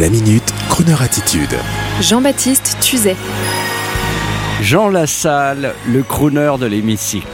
La minute, Kroneur attitude. Jean-Baptiste Tuzet. Jean Lassalle, le crooner de l'hémicycle.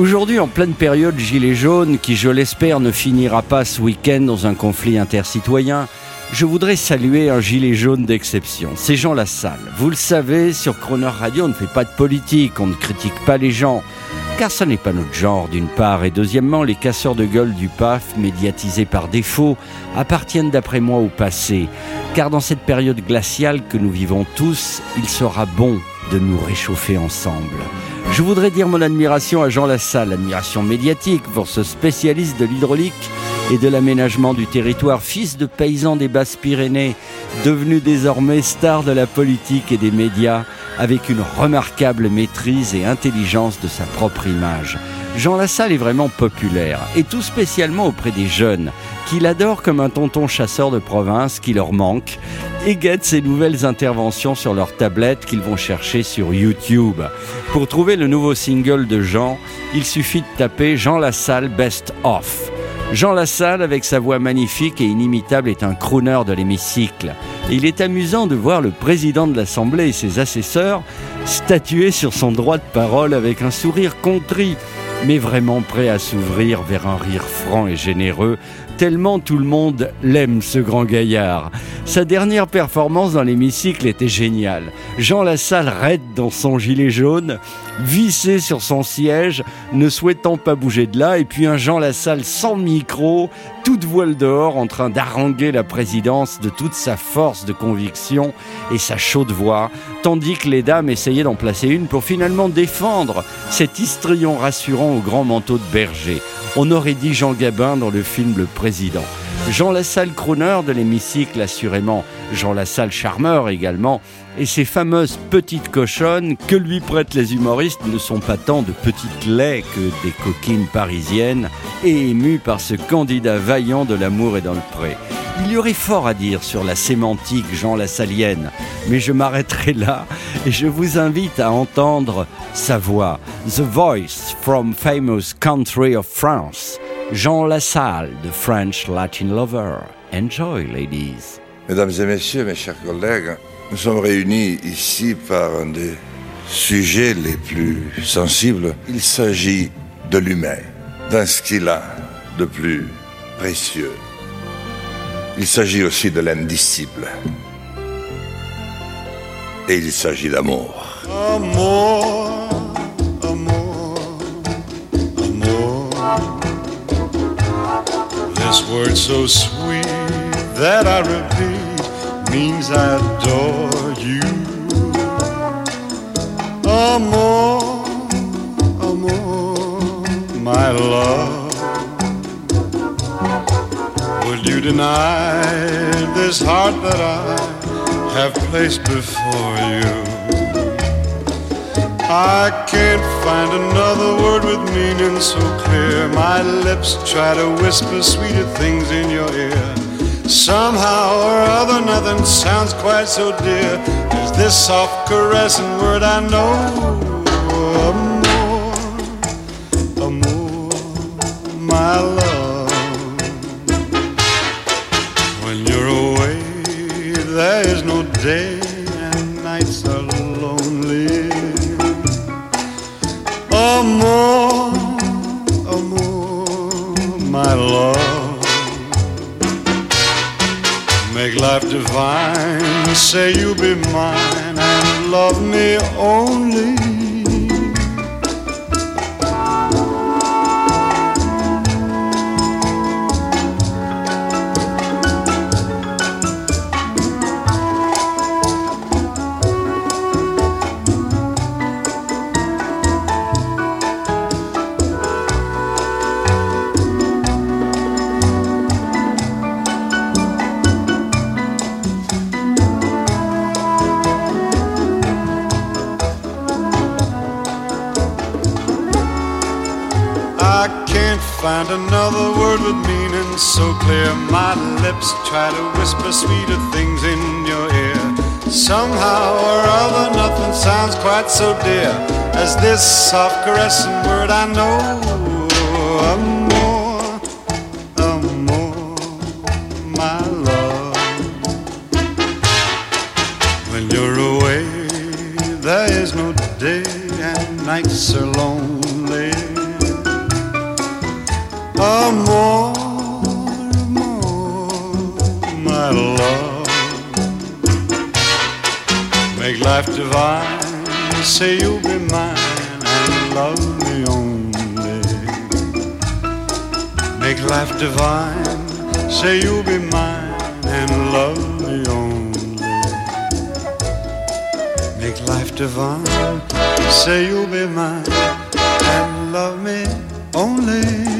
Aujourd'hui, en pleine période gilet jaune, qui je l'espère ne finira pas ce week-end dans un conflit intercitoyen, je voudrais saluer un gilet jaune d'exception. C'est Jean Lassalle. Vous le savez, sur Croner Radio, on ne fait pas de politique, on ne critique pas les gens car ce n'est pas notre genre d'une part, et deuxièmement, les casseurs de gueule du PAF, médiatisés par défaut, appartiennent d'après moi au passé, car dans cette période glaciale que nous vivons tous, il sera bon de nous réchauffer ensemble. Je voudrais dire mon admiration à Jean Lassalle, admiration médiatique pour ce spécialiste de l'hydraulique et de l'aménagement du territoire, fils de paysan des Basses-Pyrénées, devenu désormais star de la politique et des médias, avec une remarquable maîtrise et intelligence de sa propre image. Jean Lassalle est vraiment populaire, et tout spécialement auprès des jeunes, qui l'adorent comme un tonton chasseur de province qui leur manque, et guettent ses nouvelles interventions sur leur tablette qu'ils vont chercher sur YouTube. Pour trouver le nouveau single de Jean, il suffit de taper Jean Lassalle Best Off. Jean Lassalle, avec sa voix magnifique et inimitable, est un crooner de l'hémicycle. il est amusant de voir le président de l'Assemblée et ses assesseurs statuer sur son droit de parole avec un sourire contrit, mais vraiment prêt à s'ouvrir vers un rire franc et généreux, tellement tout le monde l'aime, ce grand gaillard. Sa dernière performance dans l'hémicycle était géniale. Jean Lassalle raide dans son gilet jaune, vissé sur son siège, ne souhaitant pas bouger de là, et puis un Jean Lassalle sans micro, toute voile dehors, en train d'haranguer la présidence de toute sa force de conviction et sa chaude voix, tandis que les dames essayaient d'en placer une pour finalement défendre cet histrion rassurant au grand manteau de berger. On aurait dit Jean Gabin dans le film Le Président. Jean Lassalle crooner de l'hémicycle assurément, Jean Lassalle charmeur également, et ces fameuses petites cochonnes que lui prêtent les humoristes ne sont pas tant de petites laies que des coquines parisiennes et émues par ce candidat vaillant de l'amour et dans le pré. Il y aurait fort à dire sur la sémantique Jean Lassalienne, mais je m'arrêterai là et je vous invite à entendre sa voix, The Voice from Famous Country of France. Jean Lassalle, the French Latin lover. Enjoy, ladies. Mesdames et messieurs, mes chers collègues, nous sommes réunis ici par un des sujets les plus sensibles. Il s'agit de l'humain, d'un ce qu'il a de plus précieux. Il s'agit aussi de l'indicible. Et il s'agit d'amour. Amour, amour, This word so sweet that I repeat means I adore you. Amour, amour, my love. Would you deny this heart that I have placed before you? I can't find another word with meaning so clear. My lips try to whisper sweeter things in your ear. Somehow or other, nothing sounds quite so dear as this soft caressing word I know. My love. When you're away, there is no day my love. Make life divine. Say you'll be mine and love me only. I can't find another word with meaning so clear. My lips try to whisper sweeter things in your ear. Somehow or other, nothing sounds quite so dear as this soft caressing word I know. Amor, amor, my love. When you're away, there is no day and nights are long. My love. Make life divine. Say you'll be mine and love me only. Make life divine. Say you'll be mine and love me only. Make life divine. Say you'll be mine and love me only.